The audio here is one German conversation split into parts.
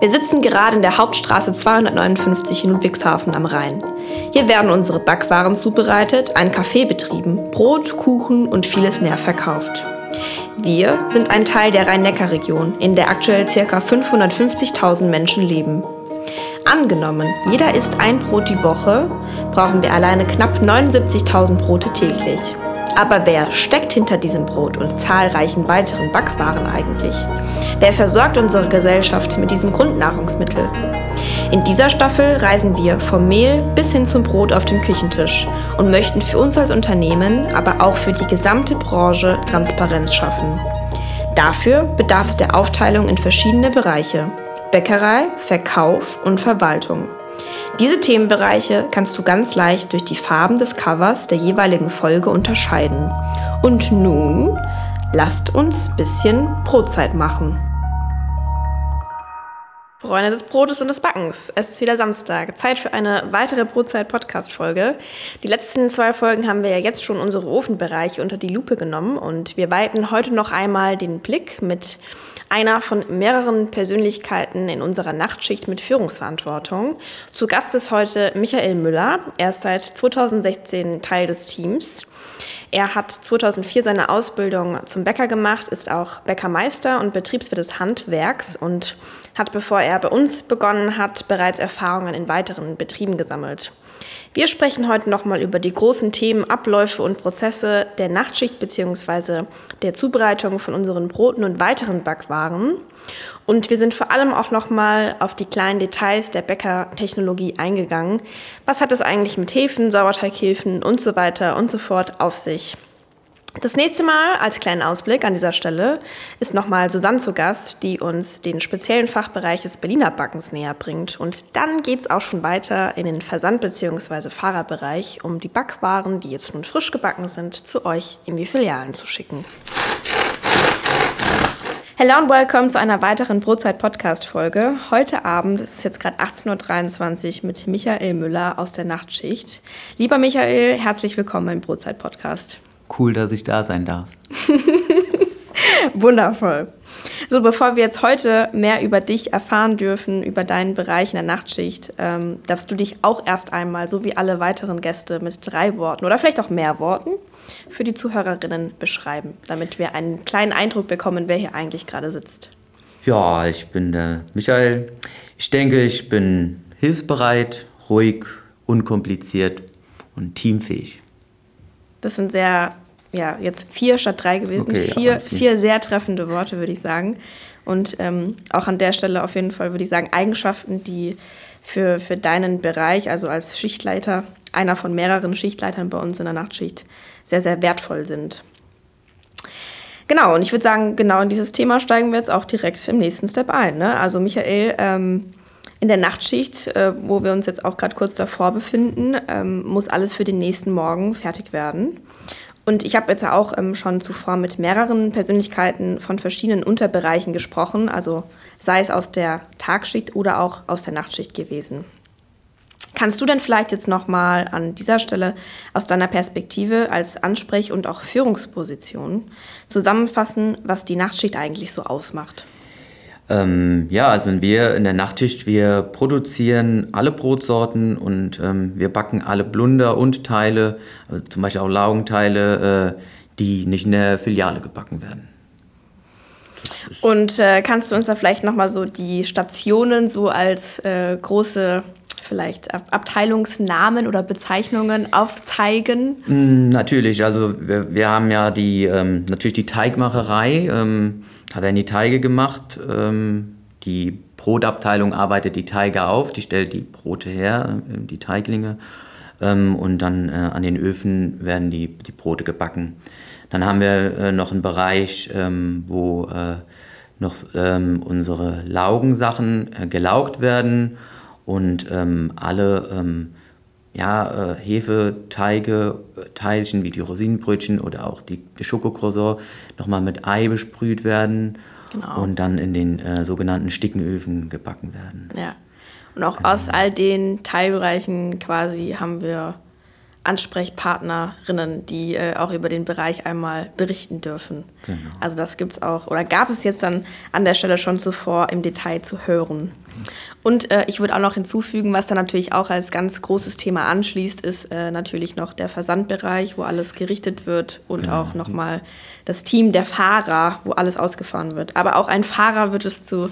Wir sitzen gerade in der Hauptstraße 259 in Ludwigshafen am Rhein. Hier werden unsere Backwaren zubereitet, ein Café betrieben, Brot, Kuchen und vieles mehr verkauft. Wir sind ein Teil der Rhein-Neckar-Region, in der aktuell ca. 550.000 Menschen leben. Angenommen, jeder isst ein Brot die Woche, brauchen wir alleine knapp 79.000 Brote täglich. Aber wer steckt hinter diesem Brot und zahlreichen weiteren Backwaren eigentlich? Wer versorgt unsere Gesellschaft mit diesem Grundnahrungsmittel? In dieser Staffel reisen wir vom Mehl bis hin zum Brot auf dem Küchentisch und möchten für uns als Unternehmen, aber auch für die gesamte Branche Transparenz schaffen. Dafür bedarf es der Aufteilung in verschiedene Bereiche. Bäckerei, Verkauf und Verwaltung. Diese Themenbereiche kannst du ganz leicht durch die Farben des Covers der jeweiligen Folge unterscheiden. Und nun lasst uns ein bisschen Brotzeit machen. Freunde des Brotes und des Backens. Es ist wieder Samstag. Zeit für eine weitere Brotzeit-Podcast-Folge. Die letzten zwei Folgen haben wir ja jetzt schon unsere Ofenbereiche unter die Lupe genommen und wir weiten heute noch einmal den Blick mit einer von mehreren Persönlichkeiten in unserer Nachtschicht mit Führungsverantwortung. Zu Gast ist heute Michael Müller. Er ist seit 2016 Teil des Teams. Er hat 2004 seine Ausbildung zum Bäcker gemacht, ist auch Bäckermeister und Betriebswirt des Handwerks und hat, bevor er bei uns begonnen hat, bereits Erfahrungen in weiteren Betrieben gesammelt. Wir sprechen heute nochmal über die großen Themen, Abläufe und Prozesse der Nachtschicht bzw. der Zubereitung von unseren Broten und weiteren Backwaren. Und wir sind vor allem auch nochmal auf die kleinen Details der Bäckertechnologie eingegangen. Was hat es eigentlich mit Hefen, Sauerteighilfen und so weiter und so fort auf sich? Das nächste Mal, als kleinen Ausblick an dieser Stelle, ist nochmal Susanne zu Gast, die uns den speziellen Fachbereich des Berliner Backens näher bringt. Und dann geht es auch schon weiter in den Versand- bzw. Fahrerbereich, um die Backwaren, die jetzt nun frisch gebacken sind, zu euch in die Filialen zu schicken. Hello und welcome zu einer weiteren Brotzeit-Podcast-Folge. Heute Abend, es ist jetzt gerade 18.23 Uhr, mit Michael Müller aus der Nachtschicht. Lieber Michael, herzlich willkommen im Brotzeit-Podcast cool, dass ich da sein darf. Wundervoll. So, bevor wir jetzt heute mehr über dich erfahren dürfen, über deinen Bereich in der Nachtschicht, ähm, darfst du dich auch erst einmal, so wie alle weiteren Gäste, mit drei Worten oder vielleicht auch mehr Worten für die Zuhörerinnen beschreiben, damit wir einen kleinen Eindruck bekommen, wer hier eigentlich gerade sitzt. Ja, ich bin der Michael. Ich denke, ich bin hilfsbereit, ruhig, unkompliziert und teamfähig. Das sind sehr, ja, jetzt vier statt drei gewesen. Okay, vier, ja, vier sehr treffende Worte, würde ich sagen. Und ähm, auch an der Stelle auf jeden Fall würde ich sagen, Eigenschaften, die für, für deinen Bereich, also als Schichtleiter, einer von mehreren Schichtleitern bei uns in der Nachtschicht, sehr, sehr wertvoll sind. Genau, und ich würde sagen, genau in dieses Thema steigen wir jetzt auch direkt im nächsten Step ein. Ne? Also Michael, ähm, in der Nachtschicht, äh, wo wir uns jetzt auch gerade kurz davor befinden, ähm, muss alles für den nächsten Morgen fertig werden. Und ich habe jetzt auch ähm, schon zuvor mit mehreren Persönlichkeiten von verschiedenen Unterbereichen gesprochen, also sei es aus der Tagschicht oder auch aus der Nachtschicht gewesen. Kannst du denn vielleicht jetzt nochmal an dieser Stelle aus deiner Perspektive als Ansprech- und auch Führungsposition zusammenfassen, was die Nachtschicht eigentlich so ausmacht? Ähm, ja, also wir in der Nachtschicht, wir produzieren alle Brotsorten und ähm, wir backen alle Blunder und Teile, also zum Beispiel auch Laugenteile, äh, die nicht in der Filiale gebacken werden. Und äh, kannst du uns da vielleicht nochmal so die Stationen so als äh, große vielleicht Abteilungsnamen oder Bezeichnungen aufzeigen? Mm, natürlich, also wir, wir haben ja die, ähm, natürlich die Teigmacherei. Ähm, da werden die Teige gemacht. Ähm, die Brotabteilung arbeitet die Teige auf, die stellt die Brote her, äh, die Teiglinge. Ähm, und dann äh, an den Öfen werden die, die Brote gebacken. Dann haben wir äh, noch einen Bereich, ähm, wo äh, noch ähm, unsere Laugensachen äh, gelaugt werden und ähm, alle ähm, ja, äh, Hefeteige, Teilchen wie die Rosinenbrötchen oder auch die, die Schokocroissant nochmal mit Ei besprüht werden genau. und dann in den äh, sogenannten Stickenöfen gebacken werden. Ja. Und auch genau. aus all den Teilbereichen quasi haben wir Ansprechpartnerinnen, die äh, auch über den Bereich einmal berichten dürfen. Genau. Also das gibt es auch, oder gab es jetzt dann an der Stelle schon zuvor im Detail zu hören. Und äh, ich würde auch noch hinzufügen, was dann natürlich auch als ganz großes Thema anschließt, ist äh, natürlich noch der Versandbereich, wo alles gerichtet wird und genau. auch nochmal das Team der Fahrer, wo alles ausgefahren wird. Aber auch ein Fahrer wird es zu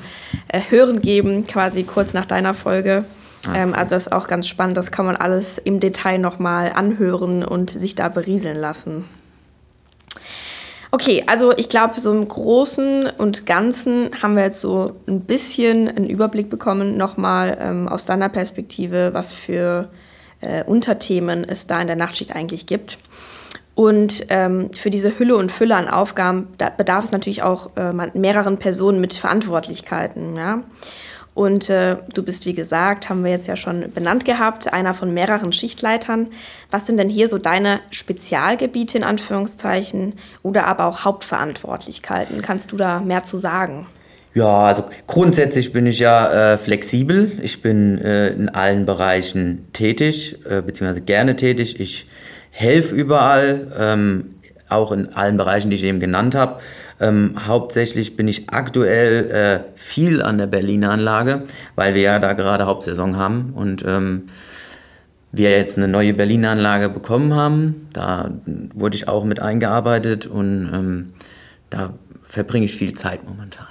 äh, hören geben, quasi kurz nach deiner Folge. Ah, ähm, also das ist auch ganz spannend, das kann man alles im Detail nochmal anhören und sich da berieseln lassen. Okay, also ich glaube, so im Großen und Ganzen haben wir jetzt so ein bisschen einen Überblick bekommen, nochmal ähm, aus deiner Perspektive, was für äh, Unterthemen es da in der Nachtschicht eigentlich gibt. Und ähm, für diese Hülle und Fülle an Aufgaben bedarf es natürlich auch äh, mehreren Personen mit Verantwortlichkeiten. Ja? Und äh, du bist, wie gesagt, haben wir jetzt ja schon benannt gehabt, einer von mehreren Schichtleitern. Was sind denn hier so deine Spezialgebiete in Anführungszeichen oder aber auch Hauptverantwortlichkeiten? Kannst du da mehr zu sagen? Ja, also grundsätzlich bin ich ja äh, flexibel. Ich bin äh, in allen Bereichen tätig, äh, beziehungsweise gerne tätig. Ich helfe überall, ähm, auch in allen Bereichen, die ich eben genannt habe. Ähm, hauptsächlich bin ich aktuell äh, viel an der Berliner Anlage, weil wir ja da gerade Hauptsaison haben und ähm, wir jetzt eine neue Berliner Anlage bekommen haben. Da wurde ich auch mit eingearbeitet und ähm, da verbringe ich viel Zeit momentan.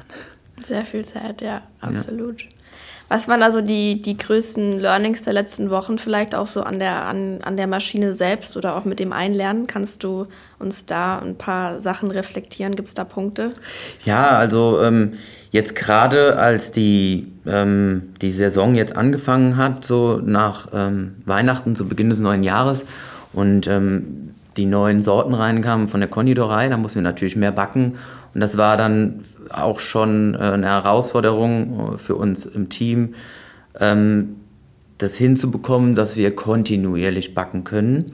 Sehr viel Zeit, ja, absolut. Ja. Was waren also die, die größten Learnings der letzten Wochen, vielleicht auch so an der, an, an der Maschine selbst oder auch mit dem Einlernen? Kannst du uns da ein paar Sachen reflektieren? Gibt es da Punkte? Ja, also ähm, jetzt gerade als die, ähm, die Saison jetzt angefangen hat, so nach ähm, Weihnachten, zu Beginn des neuen Jahres und ähm, die neuen Sorten reinkamen von der Konditorei, da mussten wir natürlich mehr backen und das war dann auch schon äh, eine Herausforderung äh, für uns im Team, ähm, das hinzubekommen, dass wir kontinuierlich backen können,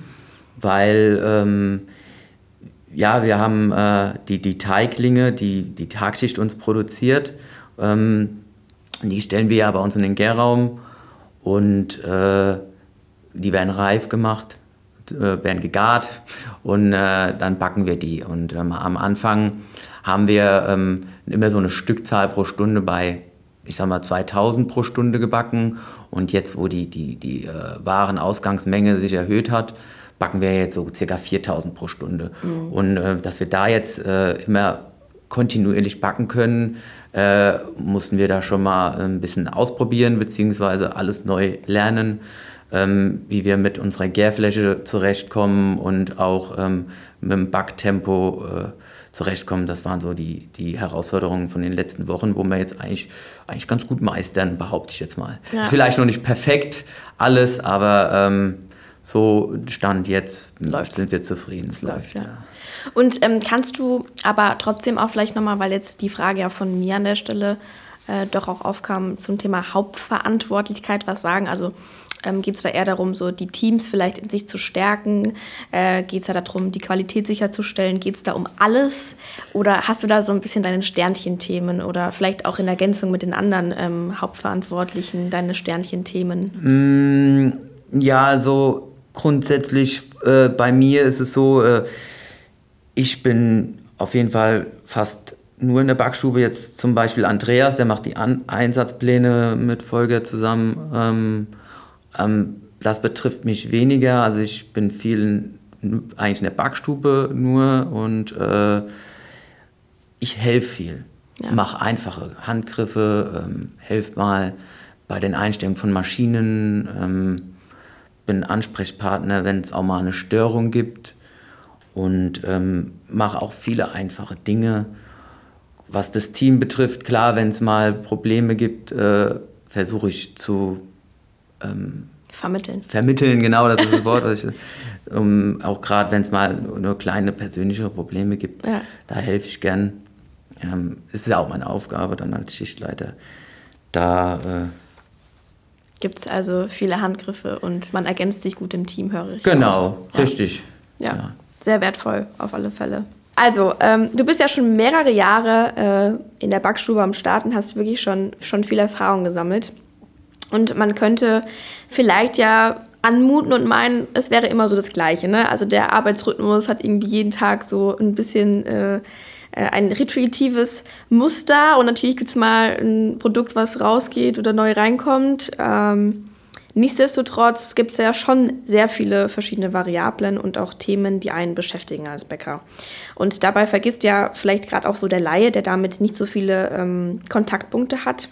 weil ähm, ja, wir haben äh, die, die Teiglinge, die die Tagschicht uns produziert, ähm, die stellen wir ja bei uns in den Gärraum und die werden reif gemacht, werden gegart und äh, dann backen wir die. Und ähm, am Anfang haben wir ähm, immer so eine Stückzahl pro Stunde bei, ich sag mal, 2000 pro Stunde gebacken. Und jetzt, wo die, die, die äh, Warenausgangsmenge sich erhöht hat, backen wir jetzt so circa 4000 pro Stunde. Mhm. Und äh, dass wir da jetzt äh, immer kontinuierlich backen können, äh, mussten wir da schon mal ein bisschen ausprobieren, beziehungsweise alles neu lernen, ähm, wie wir mit unserer Gärfläche zurechtkommen und auch ähm, mit dem Backtempo äh, zurechtkommen. Das waren so die, die Herausforderungen von den letzten Wochen, wo wir jetzt eigentlich, eigentlich ganz gut meistern, behaupte ich jetzt mal. Ja. Ist vielleicht noch nicht perfekt alles, aber ähm, so Stand jetzt Läuft's. sind wir zufrieden. Es läuft, läuft ja. ja. Und ähm, kannst du aber trotzdem auch vielleicht nochmal, weil jetzt die Frage ja von mir an der Stelle äh, doch auch aufkam zum Thema Hauptverantwortlichkeit was sagen? Also ähm, Geht es da eher darum, so die Teams vielleicht in sich zu stärken? Äh, Geht es da darum, die Qualität sicherzustellen? Geht es da um alles? Oder hast du da so ein bisschen deine Sternchenthemen oder vielleicht auch in Ergänzung mit den anderen ähm, Hauptverantwortlichen deine Sternchenthemen? Mm, ja, also grundsätzlich äh, bei mir ist es so, äh, ich bin auf jeden Fall fast nur in der Backstube. Jetzt zum Beispiel Andreas, der macht die An Einsatzpläne mit Folge zusammen. Ähm, ähm, das betrifft mich weniger. Also ich bin viel in, eigentlich in der Backstube nur und äh, ich helfe viel. Ja. Mache einfache Handgriffe, ähm, helfe mal bei den Einstellungen von Maschinen, ähm, bin Ansprechpartner, wenn es auch mal eine Störung gibt und ähm, mache auch viele einfache Dinge. Was das Team betrifft, klar, wenn es mal Probleme gibt, äh, versuche ich zu ähm, vermitteln. Vermitteln, genau, das ist das Wort. ich, um, auch gerade wenn es mal nur kleine persönliche Probleme gibt, ja. da helfe ich gern. Ähm, ist ja auch meine Aufgabe dann als Schichtleiter. Da äh, gibt es also viele Handgriffe und man ergänzt sich gut im Team, höre ich. Genau, aus. richtig. Ja. ja. sehr wertvoll auf alle Fälle. Also, ähm, du bist ja schon mehrere Jahre äh, in der Backstube am Start und hast wirklich schon, schon viel Erfahrung gesammelt. Und man könnte vielleicht ja anmuten und meinen, es wäre immer so das Gleiche. Ne? Also der Arbeitsrhythmus hat irgendwie jeden Tag so ein bisschen äh, äh ein rituatives Muster und natürlich gibt es mal ein Produkt, was rausgeht oder neu reinkommt. Ähm, nichtsdestotrotz gibt es ja schon sehr viele verschiedene Variablen und auch Themen, die einen beschäftigen als Bäcker. Und dabei vergisst ja vielleicht gerade auch so der Laie, der damit nicht so viele ähm, Kontaktpunkte hat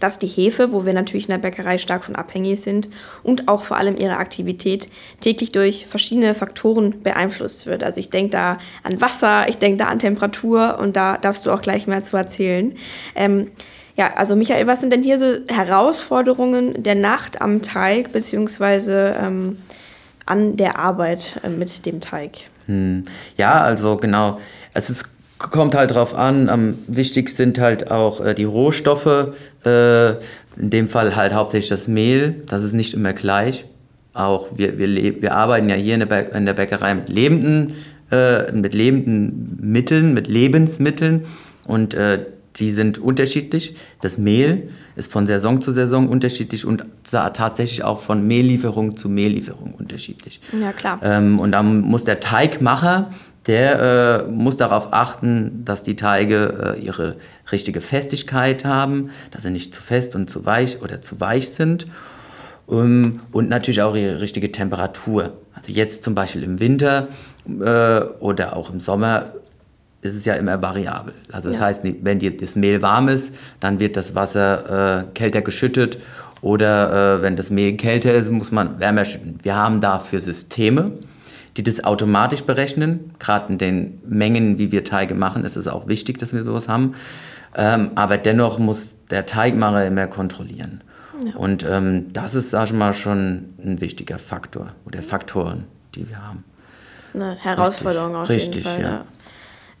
dass die Hefe, wo wir natürlich in der Bäckerei stark von abhängig sind und auch vor allem ihre Aktivität täglich durch verschiedene Faktoren beeinflusst wird. Also ich denke da an Wasser, ich denke da an Temperatur und da darfst du auch gleich mehr zu erzählen. Ähm, ja, also Michael, was sind denn hier so Herausforderungen der Nacht am Teig beziehungsweise ähm, an der Arbeit äh, mit dem Teig? Hm. Ja, also genau. Es ist kommt halt drauf an. Am wichtigsten sind halt auch äh, die Rohstoffe. Äh, in dem Fall halt hauptsächlich das Mehl. Das ist nicht immer gleich. Auch wir, wir, wir arbeiten ja hier in der, in der Bäckerei mit lebenden, äh, mit lebenden Mitteln, mit Lebensmitteln. Und äh, die sind unterschiedlich. Das Mehl ist von Saison zu Saison unterschiedlich und tatsächlich auch von Mehllieferung zu Mehllieferung unterschiedlich. Ja, klar. Ähm, und dann muss der Teigmacher der äh, muss darauf achten, dass die Teige äh, ihre richtige Festigkeit haben, dass sie nicht zu fest und zu weich oder zu weich sind. Um, und natürlich auch ihre richtige Temperatur. Also jetzt zum Beispiel im Winter äh, oder auch im Sommer ist es ja immer variabel. Also das ja. heißt, wenn die, das Mehl warm ist, dann wird das Wasser äh, kälter geschüttet oder äh, wenn das Mehl kälter ist, muss man wärmer schütten. Wir haben dafür Systeme die das automatisch berechnen. Gerade in den Mengen, wie wir Teige machen, ist es auch wichtig, dass wir sowas haben. Ähm, aber dennoch muss der Teigmacher immer kontrollieren. Ja. Und ähm, das ist, sag ich mal, schon ein wichtiger Faktor oder Faktoren, die wir haben. Das ist eine Herausforderung Richtig. auf Richtig, jeden Fall. Ja. ja.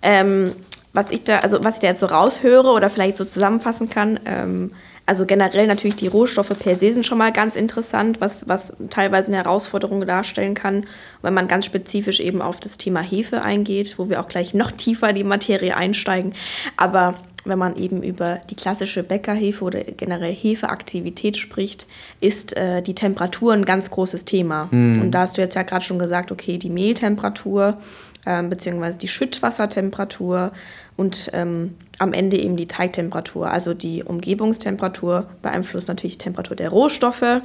Ähm, was ich da, also was ich da jetzt so raushöre oder vielleicht so zusammenfassen kann, ähm, also generell natürlich die Rohstoffe per se sind schon mal ganz interessant, was, was teilweise eine Herausforderung darstellen kann, wenn man ganz spezifisch eben auf das Thema Hefe eingeht, wo wir auch gleich noch tiefer in die Materie einsteigen. Aber wenn man eben über die klassische Bäckerhefe oder generell Hefeaktivität spricht, ist äh, die Temperatur ein ganz großes Thema. Mhm. Und da hast du jetzt ja gerade schon gesagt, okay, die Mehltemperatur äh, beziehungsweise die Schüttwassertemperatur und ähm, am Ende eben die Teigtemperatur. Also die Umgebungstemperatur beeinflusst natürlich die Temperatur der Rohstoffe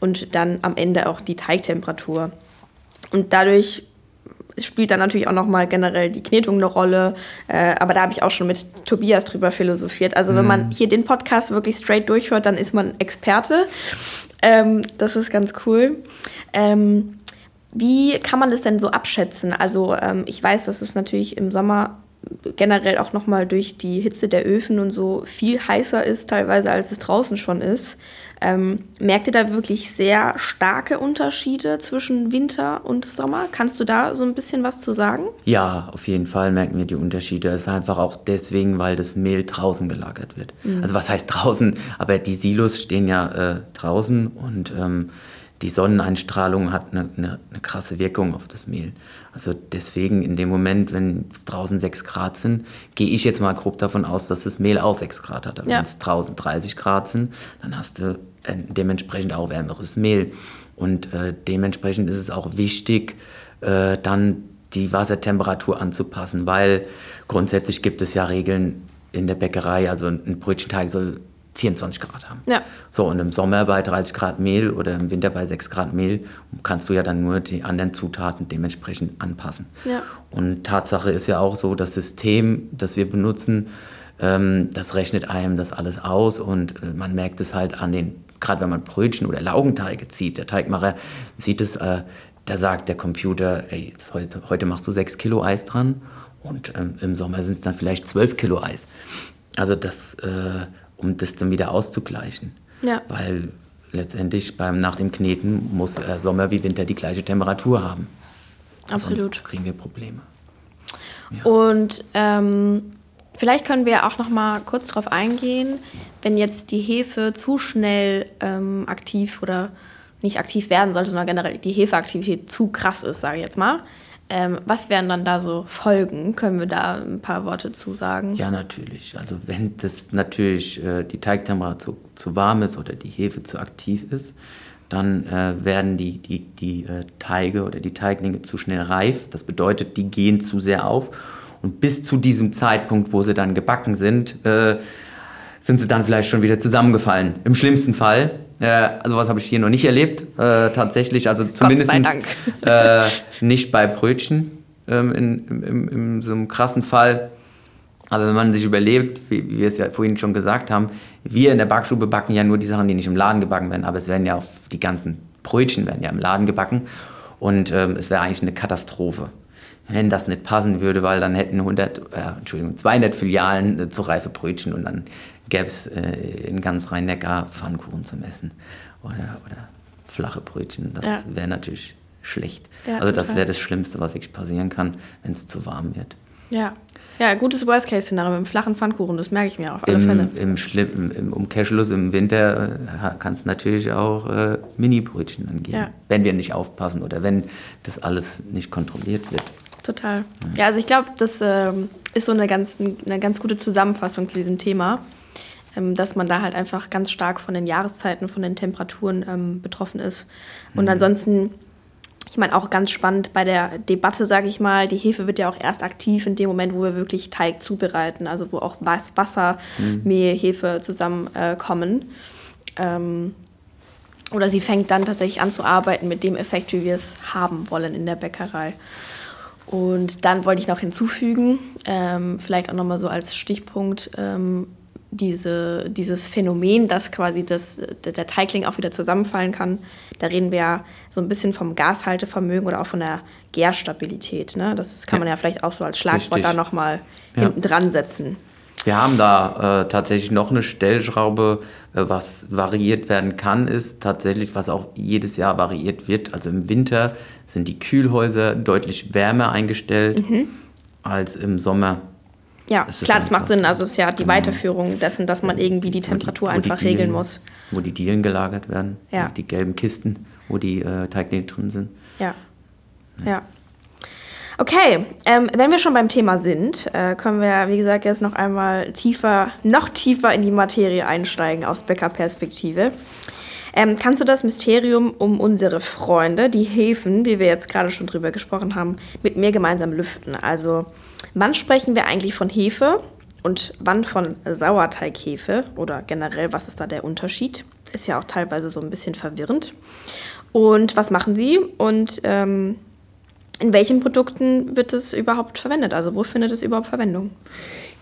und dann am Ende auch die Teigtemperatur. Und dadurch spielt dann natürlich auch nochmal generell die Knetung eine Rolle. Äh, aber da habe ich auch schon mit Tobias drüber philosophiert. Also wenn man mhm. hier den Podcast wirklich straight durchhört, dann ist man Experte. Ähm, das ist ganz cool. Ähm, wie kann man das denn so abschätzen? Also ähm, ich weiß, dass es natürlich im Sommer generell auch nochmal durch die Hitze der Öfen und so viel heißer ist, teilweise als es draußen schon ist. Ähm, merkt ihr da wirklich sehr starke Unterschiede zwischen Winter und Sommer? Kannst du da so ein bisschen was zu sagen? Ja, auf jeden Fall merken wir die Unterschiede. Es ist einfach auch deswegen, weil das Mehl draußen gelagert wird. Mhm. Also was heißt draußen? Aber die Silos stehen ja äh, draußen und ähm, die Sonneneinstrahlung hat eine, eine, eine, krasse Wirkung auf das Mehl. Also deswegen in dem Moment, wenn es draußen 6 Grad sind, gehe ich jetzt mal grob davon aus, dass das Mehl auch 6 Grad hat. Aber ja. wenn es draußen 30 Grad sind, dann hast du dementsprechend auch wärmeres Mehl. Und äh, dementsprechend ist es auch wichtig, äh, dann die Wassertemperatur anzupassen, weil grundsätzlich gibt es ja Regeln in der Bäckerei. Also ein Brötchenteig soll 24 Grad haben. Ja. So, und im Sommer bei 30 Grad Mehl oder im Winter bei 6 Grad Mehl kannst du ja dann nur die anderen Zutaten dementsprechend anpassen. Ja. Und Tatsache ist ja auch so, das System, das wir benutzen, ähm, das rechnet einem das alles aus und äh, man merkt es halt an den, gerade wenn man Brötchen oder Laugenteige zieht, der Teigmacher sieht es, äh, da sagt der Computer, ey, heute, heute machst du 6 Kilo Eis dran und ähm, im Sommer sind es dann vielleicht 12 Kilo Eis. Also das, äh, um das dann wieder auszugleichen. Ja. Weil letztendlich beim, nach dem Kneten muss äh, Sommer wie Winter die gleiche Temperatur haben. Absolut. Sonst kriegen wir Probleme. Ja. Und ähm, vielleicht können wir auch noch mal kurz darauf eingehen, wenn jetzt die Hefe zu schnell ähm, aktiv oder nicht aktiv werden sollte, sondern generell die Hefeaktivität zu krass ist, sage ich jetzt mal. Ähm, was wären dann da so Folgen? Können wir da ein paar Worte zu sagen? Ja, natürlich. Also wenn das natürlich äh, die Teigtemperatur zu, zu warm ist oder die Hefe zu aktiv ist, dann äh, werden die, die, die äh, Teige oder die Teiglinge zu schnell reif. Das bedeutet, die gehen zu sehr auf. Und bis zu diesem Zeitpunkt, wo sie dann gebacken sind, äh, sind sie dann vielleicht schon wieder zusammengefallen. Im schlimmsten Fall. Äh, also was habe ich hier noch nicht erlebt. Äh, tatsächlich, also zumindest äh, nicht bei Brötchen ähm, in, in, in, so einem krassen Fall. Aber wenn man sich überlebt, wie, wie wir es ja vorhin schon gesagt haben, wir in der Backstube backen ja nur die Sachen, die nicht im Laden gebacken werden, aber es werden ja auch die ganzen Brötchen werden ja im Laden gebacken und ähm, es wäre eigentlich eine Katastrophe, wenn das nicht passen würde, weil dann hätten 100, äh, Entschuldigung, 200 Filialen äh, zu reife Brötchen und dann gäbe es äh, in ganz Rhein-Neckar Pfannkuchen zum Essen oder, oder flache Brötchen. Das ja. wäre natürlich schlecht. Ja, also das wäre das Schlimmste, was wirklich passieren kann, wenn es zu warm wird. Ja. Ja, gutes Worst-Case-Szenario mit dem flachen Pfannkuchen, das merke ich mir auf alle Im, Fälle. Im, im, im Umkehrschluss im Winter äh, kann es natürlich auch äh, Mini-Brötchen angeben, ja. wenn wir nicht aufpassen oder wenn das alles nicht kontrolliert wird. Total. Ja, also ich glaube, das ähm, ist so eine ganz, eine ganz gute Zusammenfassung zu diesem Thema, dass man da halt einfach ganz stark von den Jahreszeiten, von den Temperaturen ähm, betroffen ist. Und mhm. ansonsten ich meine, auch ganz spannend bei der Debatte, sage ich mal, die Hefe wird ja auch erst aktiv in dem Moment, wo wir wirklich Teig zubereiten, also wo auch Wasser, mhm. Mehl, Hefe zusammenkommen. Äh, ähm, oder sie fängt dann tatsächlich an zu arbeiten mit dem Effekt, wie wir es haben wollen in der Bäckerei. Und dann wollte ich noch hinzufügen, ähm, vielleicht auch nochmal so als Stichpunkt, ähm, diese, dieses Phänomen, dass quasi das, der Teigling auch wieder zusammenfallen kann, da reden wir ja so ein bisschen vom Gashaltevermögen oder auch von der Gärstabilität. Ne? Das kann man ja vielleicht auch so als Schlagwort Richtig. da nochmal ja. hinten dran setzen. Wir haben da äh, tatsächlich noch eine Stellschraube, äh, was variiert werden kann, ist tatsächlich, was auch jedes Jahr variiert wird. Also im Winter sind die Kühlhäuser deutlich wärmer eingestellt mhm. als im Sommer. Ja, klar, das macht Sinn. Also es ist ja die genau. Weiterführung dessen, dass man irgendwie die Temperatur die, einfach Dielen, regeln muss. Wo die Dielen gelagert werden, ja. die gelben Kisten, wo die äh, Teiglinge drin sind. Ja, ja. ja. Okay, ähm, wenn wir schon beim Thema sind, äh, können wir, wie gesagt, jetzt noch einmal tiefer, noch tiefer in die Materie einsteigen aus Bäckerperspektive. Ähm, kannst du das Mysterium um unsere Freunde, die Hefen, wie wir jetzt gerade schon drüber gesprochen haben, mit mir gemeinsam lüften? Also Wann sprechen wir eigentlich von Hefe und wann von Sauerteighefe oder generell, was ist da der Unterschied? Ist ja auch teilweise so ein bisschen verwirrend. Und was machen sie und ähm, in welchen Produkten wird es überhaupt verwendet? Also wo findet es überhaupt Verwendung?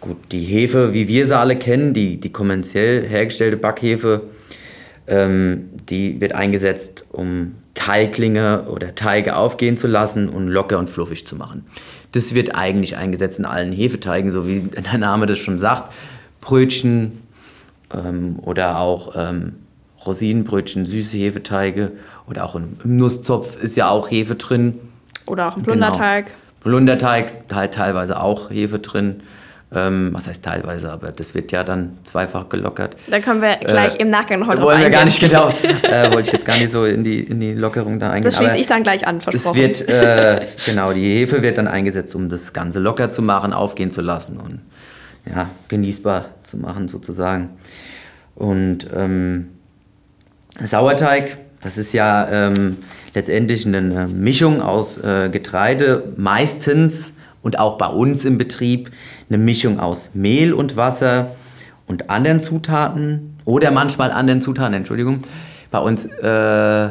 Gut, die Hefe, wie wir sie alle kennen, die, die kommerziell hergestellte Backhefe, ähm, die wird eingesetzt, um Teiglinge oder Teige aufgehen zu lassen und locker und fluffig zu machen. Das wird eigentlich eingesetzt in allen Hefeteigen, so wie der Name das schon sagt. Brötchen ähm, oder auch ähm, Rosinenbrötchen, süße Hefeteige oder auch im Nusszopf ist ja auch Hefe drin. Oder auch im Blunderteig. Genau. Blunderteig, halt teilweise auch Hefe drin. Ähm, was heißt teilweise, aber das wird ja dann zweifach gelockert. Da können wir gleich äh, im Nachgang noch heute Wollen wir gar nicht genau. äh, wollte ich jetzt gar nicht so in die, in die Lockerung da eingehen. Das schließe ich dann gleich an, versprochen. Es wird, äh, genau, die Hefe wird dann eingesetzt, um das Ganze locker zu machen, aufgehen zu lassen und ja, genießbar zu machen sozusagen. Und ähm, Sauerteig, das ist ja ähm, letztendlich eine Mischung aus äh, Getreide, meistens und auch bei uns im Betrieb eine Mischung aus Mehl und Wasser und anderen Zutaten oder manchmal anderen Zutaten, Entschuldigung. Bei uns, äh,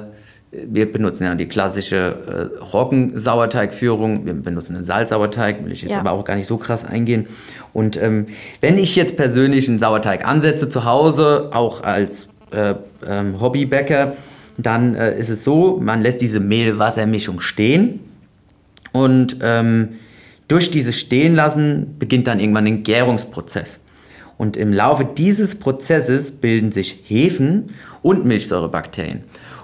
wir benutzen ja die klassische äh, Roggensauerteigführung, wir benutzen einen Salzsauerteig, will ich jetzt ja. aber auch gar nicht so krass eingehen. Und ähm, wenn ich jetzt persönlich einen Sauerteig ansetze zu Hause, auch als äh, ähm, Hobbybäcker, dann äh, ist es so, man lässt diese Mehl-Wasser-Mischung stehen und ähm, durch dieses Stehenlassen beginnt dann irgendwann ein Gärungsprozess. Und im Laufe dieses Prozesses bilden sich Hefen und Milchsäurebakterien.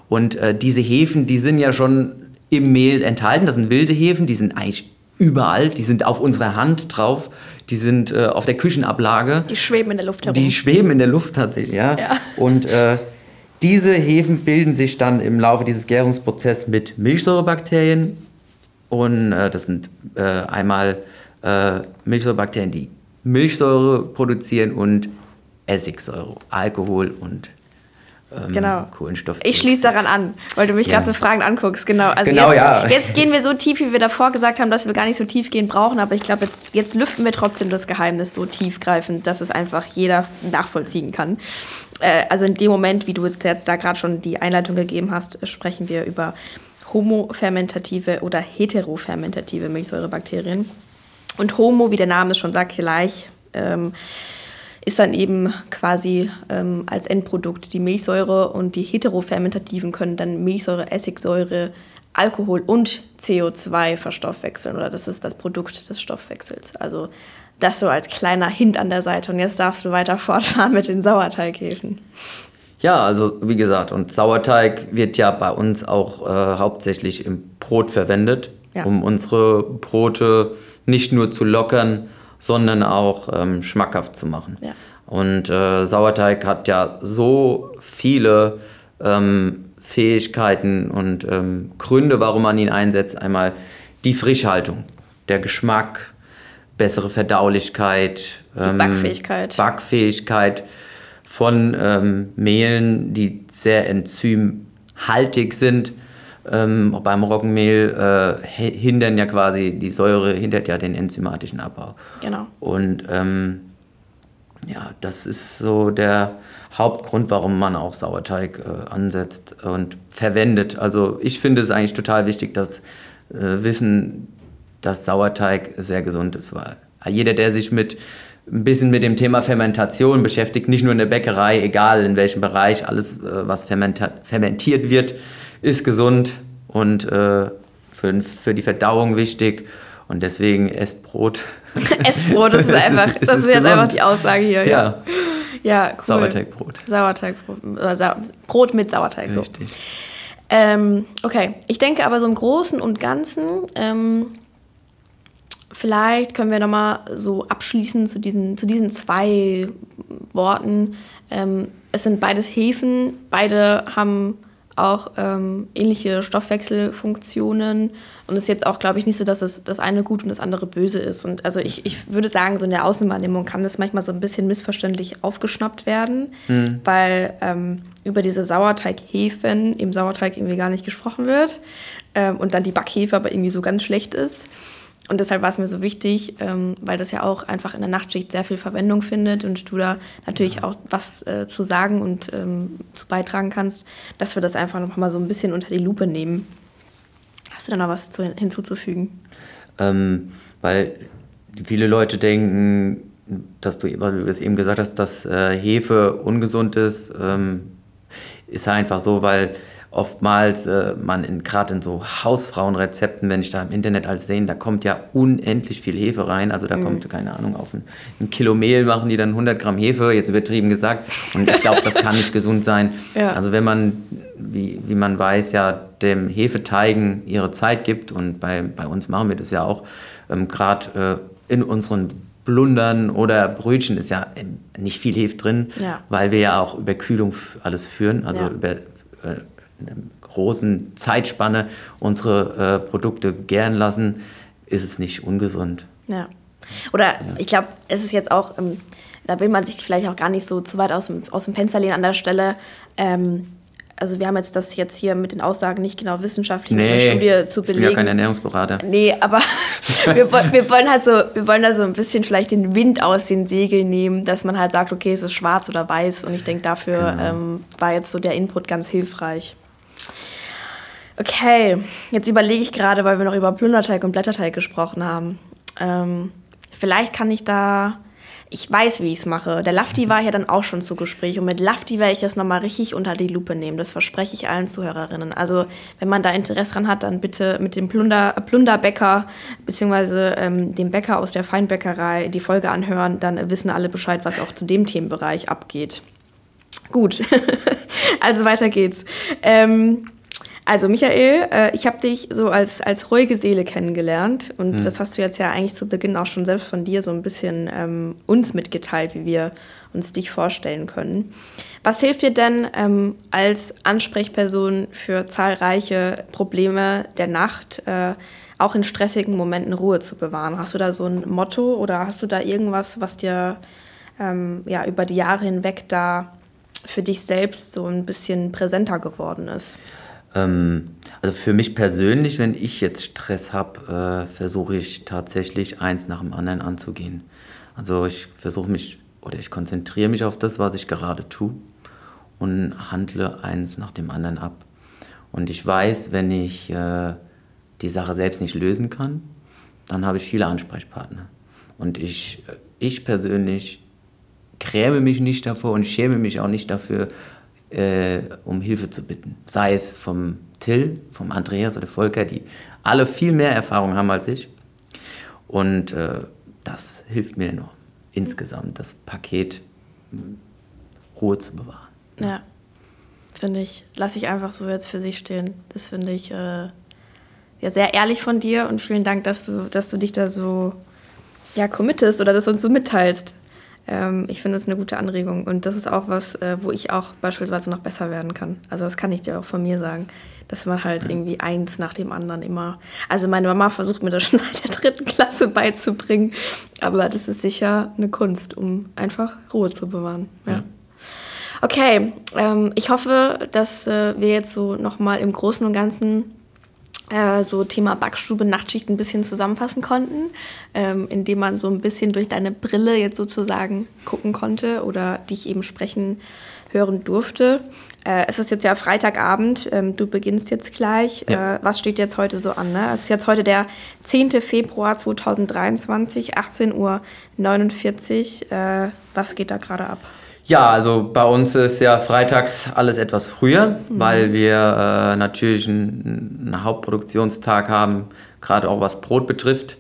Und äh, diese Hefen, die sind ja schon im Mehl enthalten. Das sind wilde Hefen, die sind eigentlich überall. Die sind auf unserer Hand drauf. Die sind äh, auf der Küchenablage. Die schweben in der Luft herum. Die schweben in der Luft tatsächlich, ja. ja. Und äh, diese Hefen bilden sich dann im Laufe dieses Gärungsprozesses mit Milchsäurebakterien und äh, das sind äh, einmal äh, Milchsäurebakterien, die Milchsäure produzieren und Essigsäure, Alkohol und ähm, genau. Kohlenstoff. Ich schließe daran an, weil du mich ja. gerade so Fragen anguckst. Genau. Also genau, jetzt, ja. jetzt gehen wir so tief, wie wir davor gesagt haben, dass wir gar nicht so tief gehen brauchen. Aber ich glaube, jetzt, jetzt lüften wir trotzdem das Geheimnis so tiefgreifend, dass es einfach jeder nachvollziehen kann. Äh, also in dem Moment, wie du jetzt, jetzt da gerade schon die Einleitung gegeben hast, sprechen wir über homofermentative oder heterofermentative Milchsäurebakterien. Und Homo, wie der Name es schon sagt, gleich. Ähm, ist dann eben quasi ähm, als Endprodukt die Milchsäure und die heterofermentativen können dann Milchsäure, Essigsäure, Alkohol und CO2 verstoffwechseln oder das ist das Produkt des Stoffwechsels. Also das so als kleiner Hint an der Seite und jetzt darfst du weiter fortfahren mit den Sauerteighäfen. Ja, also wie gesagt, und Sauerteig wird ja bei uns auch äh, hauptsächlich im Brot verwendet, ja. um unsere Brote nicht nur zu lockern, sondern auch ähm, schmackhaft zu machen. Ja. Und äh, Sauerteig hat ja so viele ähm, Fähigkeiten und ähm, Gründe, warum man ihn einsetzt. Einmal die Frischhaltung, der Geschmack, bessere Verdaulichkeit, ähm, Backfähigkeit. Backfähigkeit von ähm, Mehlen, die sehr enzymhaltig sind ähm, beim Roggenmehl äh, hindern ja quasi, die Säure hindert ja den enzymatischen Abbau. Genau. Und ähm, ja, das ist so der Hauptgrund, warum man auch Sauerteig äh, ansetzt und verwendet. Also ich finde es eigentlich total wichtig, dass äh, wissen, dass Sauerteig sehr gesund ist, weil jeder, der sich mit ein bisschen mit dem Thema Fermentation beschäftigt, nicht nur in der Bäckerei, egal in welchem Bereich, alles, äh, was fermentiert wird, ist gesund und äh, für, für die Verdauung wichtig. Und deswegen esst Brot. esst Brot, das ist einfach, das ist, das ist jetzt gesund. einfach die Aussage hier. Ja. Ja, cool. Sauerteigbrot. Sauerteigbrot. Oder Sa Brot mit Sauerteig. Richtig. So. Ähm, okay, ich denke aber so im Großen und Ganzen, ähm, vielleicht können wir nochmal so abschließen zu diesen, zu diesen zwei Worten. Ähm, es sind beides Hefen, beide haben auch ähm, ähnliche Stoffwechselfunktionen. Und es ist jetzt auch, glaube ich, nicht so, dass es das eine gut und das andere böse ist. Und also ich, ich würde sagen, so in der Außenwahrnehmung kann das manchmal so ein bisschen missverständlich aufgeschnappt werden, mhm. weil ähm, über diese Sauerteighefen im Sauerteig irgendwie gar nicht gesprochen wird ähm, und dann die Backhefe aber irgendwie so ganz schlecht ist. Und deshalb war es mir so wichtig, ähm, weil das ja auch einfach in der Nachtschicht sehr viel Verwendung findet und du da natürlich auch was äh, zu sagen und ähm, zu beitragen kannst, dass wir das einfach noch mal so ein bisschen unter die Lupe nehmen. Hast du da noch was zu, hinzuzufügen? Ähm, weil viele Leute denken, dass du, weil du das eben gesagt hast, dass äh, Hefe ungesund ist, ähm, ist ja einfach so, weil oftmals äh, man gerade in so Hausfrauenrezepten, wenn ich da im Internet alles sehe, da kommt ja unendlich viel Hefe rein. Also da mhm. kommt, keine Ahnung, auf ein, ein, Kilo Mehl machen die dann 100 Gramm Hefe, jetzt übertrieben gesagt. Und ich glaube, das kann nicht gesund sein. Ja. Also wenn man, wie, wie man weiß, ja dem Hefeteigen ihre Zeit gibt und bei, bei uns machen wir das ja auch, ähm, gerade äh, in unseren Blundern oder Brötchen ist ja nicht viel Hefe drin, ja. weil wir ja auch über Kühlung alles führen, also ja. über äh, einer großen Zeitspanne unsere äh, Produkte gären lassen, ist es nicht ungesund. Ja. Oder ja. ich glaube, es ist jetzt auch, ähm, da will man sich vielleicht auch gar nicht so zu weit aus dem, aus dem Fenster lehnen an der Stelle. Ähm, also wir haben jetzt das jetzt hier mit den Aussagen nicht genau wissenschaftlich nee, in der Studie zu belegen. Ich bin ja kein Ernährungsberater. Nee, aber wir, wir, wollen halt so, wir wollen da so ein bisschen vielleicht den Wind aus den Segeln nehmen, dass man halt sagt, okay, es ist schwarz oder weiß. Und ich denke, dafür genau. ähm, war jetzt so der Input ganz hilfreich. Okay, jetzt überlege ich gerade, weil wir noch über Plunderteig und Blätterteig gesprochen haben. Ähm, vielleicht kann ich da. Ich weiß, wie ich es mache. Der Lafti war ja dann auch schon zu Gespräch und mit Lafti werde ich das nochmal richtig unter die Lupe nehmen. Das verspreche ich allen Zuhörerinnen. Also, wenn man da Interesse dran hat, dann bitte mit dem Plunder, Plunderbäcker beziehungsweise ähm, dem Bäcker aus der Feinbäckerei die Folge anhören. Dann wissen alle Bescheid, was auch zu dem Themenbereich abgeht. Gut, also weiter geht's. Ähm, also Michael, äh, ich habe dich so als, als ruhige Seele kennengelernt und mhm. das hast du jetzt ja eigentlich zu Beginn auch schon selbst von dir so ein bisschen ähm, uns mitgeteilt, wie wir uns dich vorstellen können. Was hilft dir denn ähm, als Ansprechperson für zahlreiche Probleme der Nacht, äh, auch in stressigen Momenten Ruhe zu bewahren? Hast du da so ein Motto oder hast du da irgendwas, was dir ähm, ja, über die Jahre hinweg da für dich selbst so ein bisschen präsenter geworden ist? Ähm, also für mich persönlich, wenn ich jetzt Stress habe, äh, versuche ich tatsächlich eins nach dem anderen anzugehen. Also ich versuche mich oder ich konzentriere mich auf das, was ich gerade tue und handle eins nach dem anderen ab. Und ich weiß, wenn ich äh, die Sache selbst nicht lösen kann, dann habe ich viele Ansprechpartner. Und ich, ich persönlich gräme mich nicht davor und schäme mich auch nicht dafür, äh, um Hilfe zu bitten. Sei es vom Till, vom Andreas oder Volker, die alle viel mehr Erfahrung haben als ich. Und äh, das hilft mir enorm, insgesamt das Paket Ruhe zu bewahren. Ja, finde ich, lasse ich einfach so jetzt für sich stehen. Das finde ich äh, ja, sehr ehrlich von dir und vielen Dank, dass du, dass du dich da so ja, committest oder das uns so mitteilst. Ähm, ich finde das eine gute Anregung und das ist auch was, äh, wo ich auch beispielsweise noch besser werden kann. Also das kann ich dir auch von mir sagen, dass man halt ja. irgendwie eins nach dem anderen immer. Also meine Mama versucht mir das schon seit der dritten Klasse beizubringen, aber das ist sicher eine Kunst, um einfach Ruhe zu bewahren. Ja. ja. Okay, ähm, ich hoffe, dass äh, wir jetzt so nochmal im Großen und Ganzen äh, so Thema Backstube, Nachtschicht ein bisschen zusammenfassen konnten, ähm, indem man so ein bisschen durch deine Brille jetzt sozusagen gucken konnte oder dich eben sprechen hören durfte. Äh, es ist jetzt ja Freitagabend, ähm, du beginnst jetzt gleich. Ja. Äh, was steht jetzt heute so an? Ne? Es ist jetzt heute der 10. Februar 2023, 18.49 Uhr. Äh, was geht da gerade ab? Ja, also bei uns ist ja freitags alles etwas früher, mhm. weil wir äh, natürlich einen, einen, Hauptproduktionstag haben, gerade auch was Brot betrifft.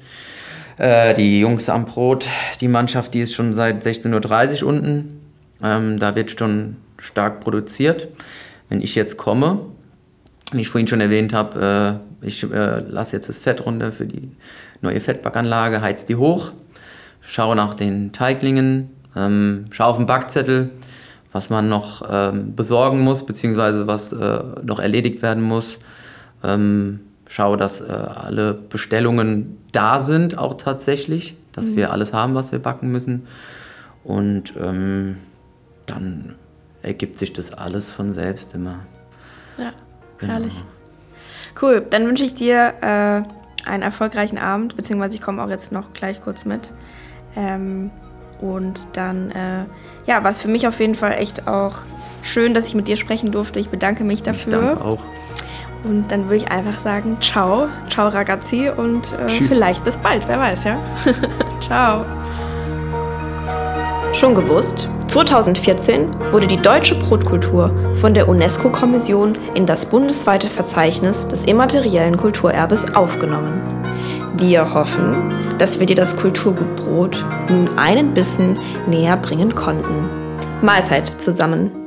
Äh, die Jungs am Brot, die Mannschaft, die ist schon seit 16.30 Uhr unten. Ähm, da wird schon stark produziert. Wenn ich jetzt komme, wie ich vorhin schon erwähnt habe, äh, ich äh, lasse jetzt das Fett runter für die neue Fettbackanlage, heiz die hoch, schaue nach den Teiglingen, ähm, schau auf den Backzettel, was man noch ähm, besorgen muss, beziehungsweise was äh, noch erledigt werden muss. Ähm, schau, dass äh, alle Bestellungen da sind, auch tatsächlich, dass mhm. wir alles haben, was wir backen müssen. Und ähm, dann ergibt sich das alles von selbst immer. Ja, genau. herrlich. Cool, dann wünsche ich dir äh, einen erfolgreichen Abend, beziehungsweise ich komme auch jetzt noch gleich kurz mit. Ähm, und dann, äh, ja, war es für mich auf jeden Fall echt auch schön, dass ich mit dir sprechen durfte. Ich bedanke mich dafür. Ich danke auch. Und dann würde ich einfach sagen, ciao, ciao ragazzi und äh, vielleicht bis bald, wer weiß, ja? ciao. Schon gewusst? 2014 wurde die deutsche Brotkultur von der UNESCO-Kommission in das bundesweite Verzeichnis des immateriellen Kulturerbes aufgenommen. Wir hoffen, dass wir dir das Kulturgut Brot nun einen Bissen näher bringen konnten. Mahlzeit zusammen.